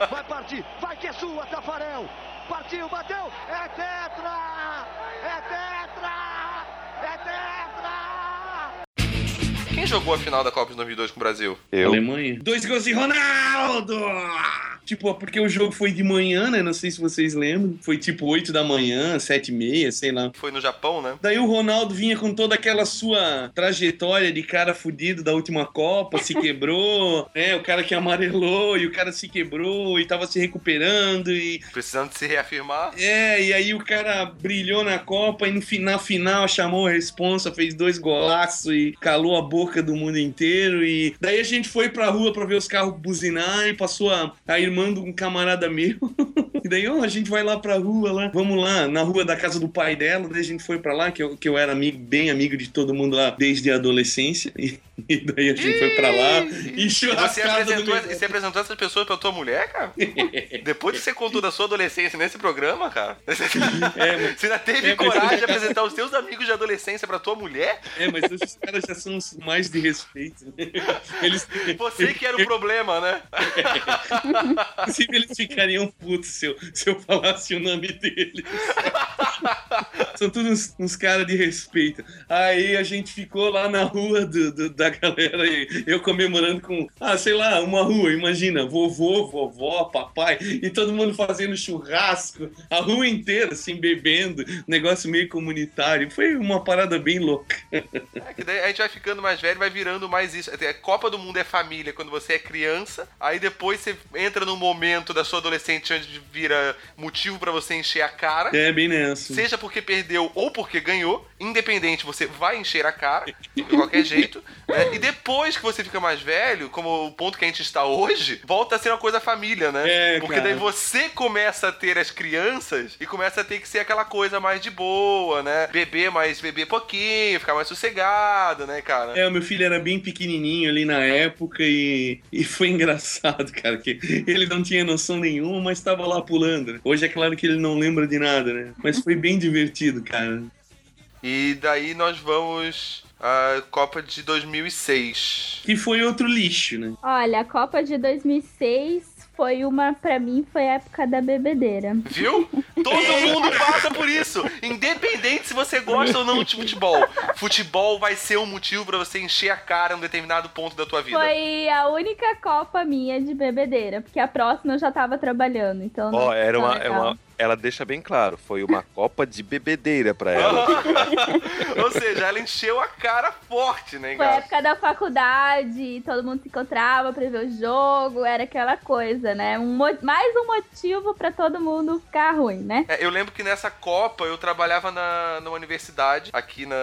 Vai partir, vai que é sua, Tafarel. Partiu, bateu, é tetra! É tetra! Jogou a final da Copa de 2002 com o Brasil? Eu. Alemanha. Dois gols de Ronaldo! Tipo, porque o jogo foi de manhã, né? Não sei se vocês lembram. Foi tipo 8 da manhã, 7 e meia, sei lá. Foi no Japão, né? Daí o Ronaldo vinha com toda aquela sua trajetória de cara fudido da última Copa, se quebrou, né? O cara que amarelou e o cara se quebrou e tava se recuperando e Precisando se reafirmar. é, e aí o cara brilhou na Copa e no na final chamou a responsa, fez dois golaços e calou a boca do mundo inteiro. E daí a gente foi pra rua pra ver os carros buzinar e passou a, a irmã de um camarada meu. E daí, ó, a gente vai lá pra rua lá, vamos lá, na rua da casa do pai dela, daí a gente foi pra lá, que eu, que eu era amigo, bem amigo de todo mundo lá desde a adolescência. E, e daí a gente foi pra lá e você apresentou, e você apresentou essas pessoas pra tua mulher, cara? Depois que você contou da sua adolescência nesse programa, cara? É, mas- Você ainda teve É, mas- coragem de apresentar os teus amigos de adolescência pra tua mulher? É, mas esses caras já são mais de respeito. né? Eles, Você que era o problema, né? Inclusive, eles ficariam putos se eu, se eu falasse o nome deles. São todos uns, uns caras de respeito. Aí a gente ficou lá na rua do- do- da galera, e eu comemorando com, ah, sei lá, uma rua, imagina, vovô, vovó, papai, e todo mundo fazendo churrasco, a rua inteira, assim, bebendo, negócio meio comunitário. Foi uma parada bem louca. É que daí a gente vai ficando mais velho, vai virando mais isso. A Copa do Mundo é família quando você é criança, aí depois você entra num momento da sua adolescente onde vira motivo pra você encher a cara. É, bem nessa. Seja porque perdeu ou porque ganhou, independente, você vai encher a cara, de qualquer jeito. né? E depois que você fica mais velho, como o ponto que a gente está hoje, volta a ser uma coisa família, né? É, porque cara. daí você começa a ter as crianças e começa a ter que ser aquela coisa mais de boa, né? Beber mais, beber pouquinho, ficar mais sossegado, né, cara? É, o meu filho era bem pequenininho ali na época e, e foi engraçado, cara, que ele não tinha noção nenhuma, mas estava lá pulando. né? Hoje é claro que ele não lembra de nada, né? Mas foi bem divertido, cara. E daí nós vamos à Copa de 2006. Que foi outro lixo, né? Olha, a Copa de 2006 foi uma, pra mim, foi a época da bebedeira. Viu? Todo mundo passa por isso. Independente se você gosta ou não de futebol. Futebol vai ser um motivo pra você encher a cara em um determinado ponto da tua vida. Foi a única Copa minha de bebedeira, porque a próxima eu já tava trabalhando, então... Ó, não era uma, é uma. Ela deixa bem claro, foi uma copa de bebedeira pra ela. Ou seja, ela encheu a cara forte, né, Foi a época da faculdade, todo mundo se encontrava pra ver o jogo, era aquela coisa, né? Um mais um motivo pra todo mundo ficar ruim, né? É, eu lembro que nessa Copa eu trabalhava na, numa universidade aqui na,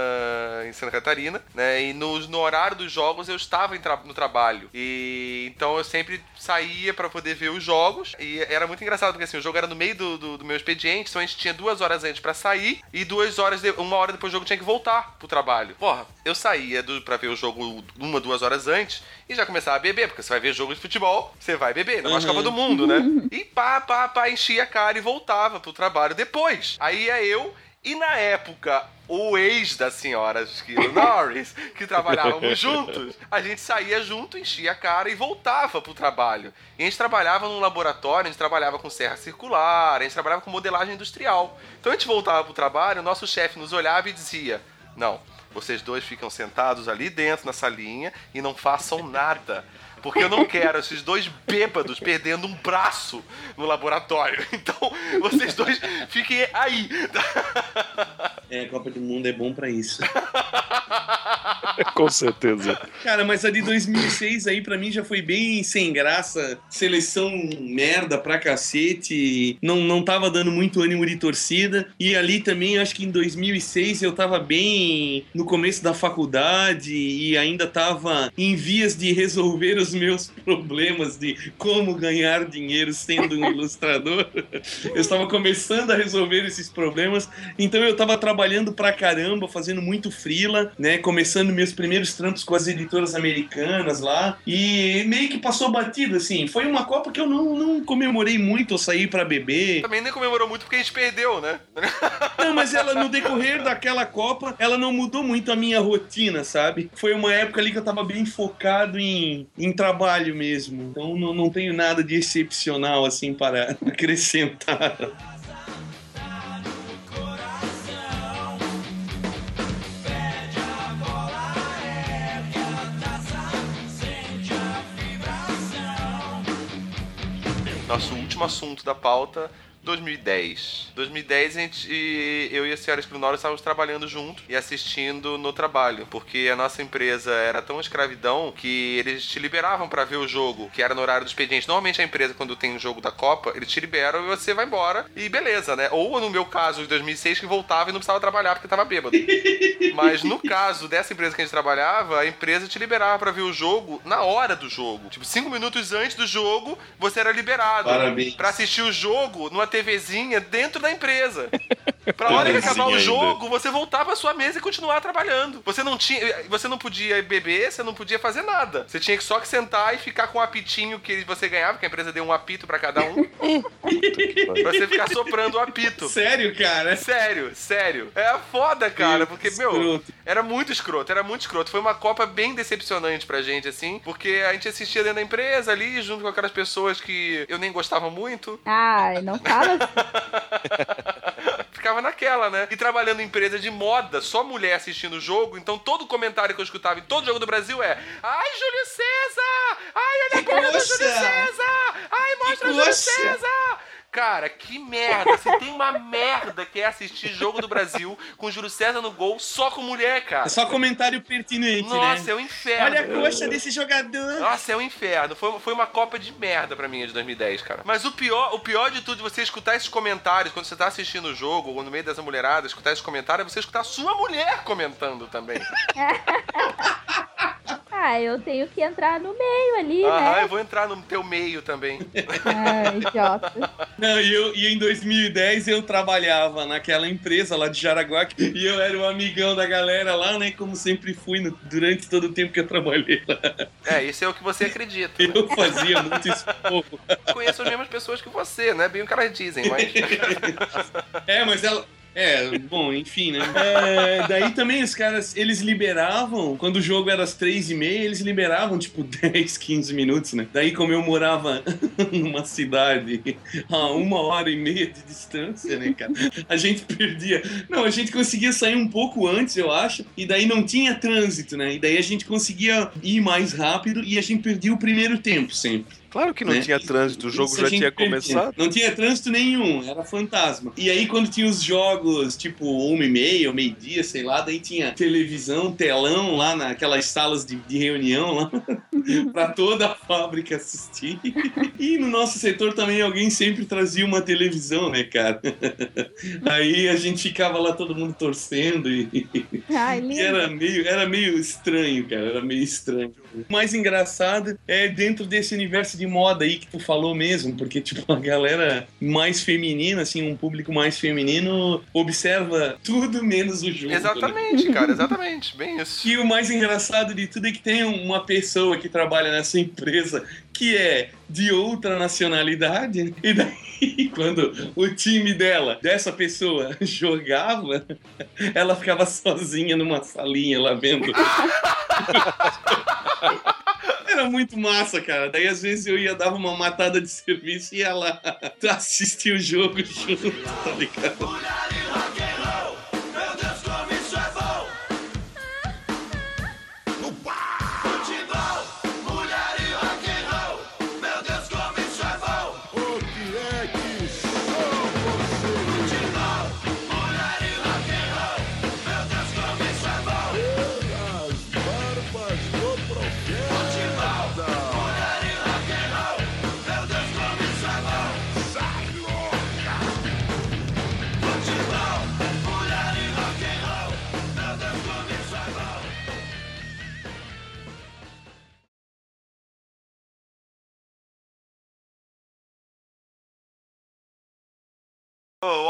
em Santa Catarina, né? E no, no horário dos jogos eu estava em tra- no trabalho. E então eu sempre saía pra poder ver os jogos. E era muito engraçado, porque assim, o jogo era no meio do, do, do meu expediente, então a gente tinha duas horas antes pra sair e duas horas, de- uma hora depois do jogo tinha que voltar pro trabalho. Porra, eu saía do, pra ver o jogo uma, duas horas antes e já começava a beber, porque você vai ver jogo de futebol, você vai beber, não Uhum. Copa do Mundo, né? E pá, pá, pá, enchia a cara e voltava pro trabalho depois. Aí é eu e na época, o ex da senhora Esquilo Norris, que trabalhávamos juntos, a gente saía junto, enchia a cara e voltava pro trabalho. E a gente trabalhava num laboratório, a gente trabalhava com serra circular, a gente trabalhava com modelagem industrial. Então a gente voltava pro trabalho, o nosso chefe nos olhava e dizia: Não, vocês dois ficam sentados ali dentro na salinha e não façam nada. Porque eu não quero esses dois bêbados perdendo um braço no laboratório. Então, vocês dois fiquem aí. É, a Copa do Mundo é bom pra isso. Com certeza. Cara, mas a de 2006 aí pra mim já foi bem sem graça. Seleção merda pra cacete. Não, não tava dando muito ânimo de torcida. E ali também, acho que em 2006 eu tava bem no começo da faculdade e ainda tava em vias de resolver os meus problemas de como ganhar dinheiro sendo um ilustrador. Eu estava começando a resolver esses problemas. Então eu tava trabalhando pra caramba, fazendo muito frila, né? Começando meus primeiros trampos com as editoras americanas lá. E meio que passou batido, assim. Foi uma Copa que eu não, não comemorei muito, eu saí pra beber. Também nem comemorou muito porque a gente perdeu, né? Não, mas ela, no decorrer daquela Copa, ela não mudou muito a minha rotina, sabe? Foi uma época ali que eu tava bem focado em, em trabalho mesmo. Então não, não tenho nada de excepcional, assim, para acrescentar. Nosso último assunto da pauta. 2010. 2010 a gente, eu e a senhora Espinoro estávamos trabalhando junto e assistindo no trabalho, porque a nossa empresa era tão escravidão que eles te liberavam para ver o jogo, que era no horário do expediente. Normalmente a empresa quando tem um jogo da Copa, eles te liberam e você vai embora e beleza, né? Ou no meu caso de 2006 que voltava e não precisava trabalhar porque tava bêbado. Mas no caso dessa empresa que a gente trabalhava, a empresa te liberava para ver o jogo na hora do jogo. Tipo, cinco minutos antes do jogo, você era liberado Parabéns. para assistir o jogo numa TVzinha dentro da empresa. Pra hora que acabar o ainda. jogo, você voltar pra sua mesa e continuar trabalhando. Você não tinha, você não podia beber, você não podia fazer nada. Você tinha que só que sentar e ficar com o apitinho que você ganhava, que a empresa deu um apito pra cada um. pra você ficar soprando o apito. Sério, cara? Sério, sério. É foda, cara, porque, meu, era muito escroto, era muito escroto. Foi uma Copa bem decepcionante pra gente, assim, porque a gente assistia dentro da empresa ali, junto com aquelas pessoas que eu nem gostava muito. Ai, não fala. Ficava naquela, né? E trabalhando em empresa de moda, só mulher assistindo o jogo, então todo comentário que eu escutava em todo jogo do Brasil é Ai, Júlio César! Ai, olha a cara do! Júlio César! Ai, mostra o Júlio! César! Cara, que merda! Você tem uma merda que é assistir jogo do Brasil com Júlio César no gol só com mulher, cara. É só comentário pertinente, Nossa, né? é um inferno. Olha a coxa desse jogador. Nossa, é um inferno. Foi, foi uma Copa de merda pra mim de 2010, cara. Mas o pior, o pior de tudo, de você escutar esses comentários quando você tá assistindo o jogo, ou no meio dessa mulherada, escutar esses comentários, é você escutar a sua mulher comentando também. Ah, eu tenho que entrar no meio ali, Aham, né? eu vou entrar no teu meio também. Ah, idiota. Não, e, eu, e em 2010 eu trabalhava naquela empresa lá de Jaraguá e eu era o amigão da galera lá, né? Como sempre fui no- durante todo o tempo que eu trabalhei lá. É, isso é o que você acredita. né? Eu fazia muito isso. Conheço as mesmas pessoas que você, não é bem o que elas dizem, mas. É, mas ela. É, bom, enfim, né? É, daí também os caras, eles liberavam, quando o jogo era às três e meia, eles liberavam, tipo, 10, 15 minutos, né? Daí, como eu morava numa cidade a uma hora e meia de distância, né, cara? A gente perdia... Não, a gente conseguia sair um pouco antes, eu acho, e daí não tinha trânsito, né? E daí a gente conseguia ir mais rápido e a gente perdia o primeiro tempo sempre. Claro que não né? tinha trânsito, o jogo Isso já tinha perdia. começado. Não tinha trânsito nenhum, era fantasma. E aí, quando tinha os jogos, tipo, uma e meia, ou meio-dia, sei lá, daí tinha televisão, telão lá naquelas salas de, de reunião lá, pra toda a fábrica assistir. E no nosso setor também alguém sempre trazia uma televisão, né, cara? Aí a gente ficava lá todo mundo torcendo e, Ai, e lindo. era meio, era meio estranho, cara. Era meio estranho. O mais engraçado é dentro desse universo de moda aí que tu falou mesmo, porque, tipo, a galera mais feminina, assim, um público mais feminino, observa tudo menos o jogo. né? Exatamente, cara, exatamente. Bem isso. E o mais engraçado de tudo é que tem uma pessoa que trabalha nessa empresa que é de outra nacionalidade, e daí, quando o time dela, dessa pessoa, jogava, ela ficava sozinha numa salinha lá vendo. Era muito massa, cara. Daí às vezes eu ia dar uma matada de serviço e ia lá assistir o jogo junto, tá ligado?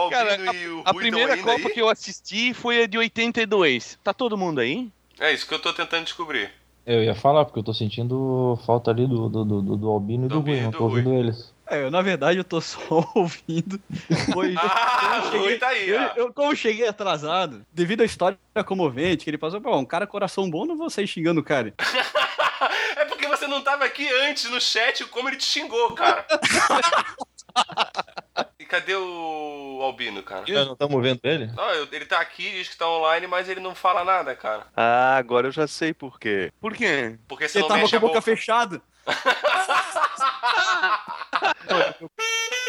Albino Cara, e o A Rui primeira tão ainda Copa aí? que eu assisti foi a de 82. Tá todo mundo aí? É isso que eu tô tentando descobrir. Eu ia falar, porque eu tô sentindo falta ali do, do, do, do- Albino e do, Do Rui, e não do tô ouvindo eles. É, eu, na verdade, eu tô só ouvindo. Pois Ah, eu o Rui tá aí, eu, eu- como cheguei atrasado, devido à história comovente que ele passou, pô, um cara coração bom, não vou sair xingando o cara. É porque você não tava aqui antes no chat como ele te xingou, cara. e cadê o Albino, cara? Nós não estamos vendo ele? Não, eu- ele tá aqui, diz que tá online, mas ele não fala nada, cara. Ah, agora eu já sei por quê. Por quê? Porque você Ele não tava mexe com a boca boca. fechada.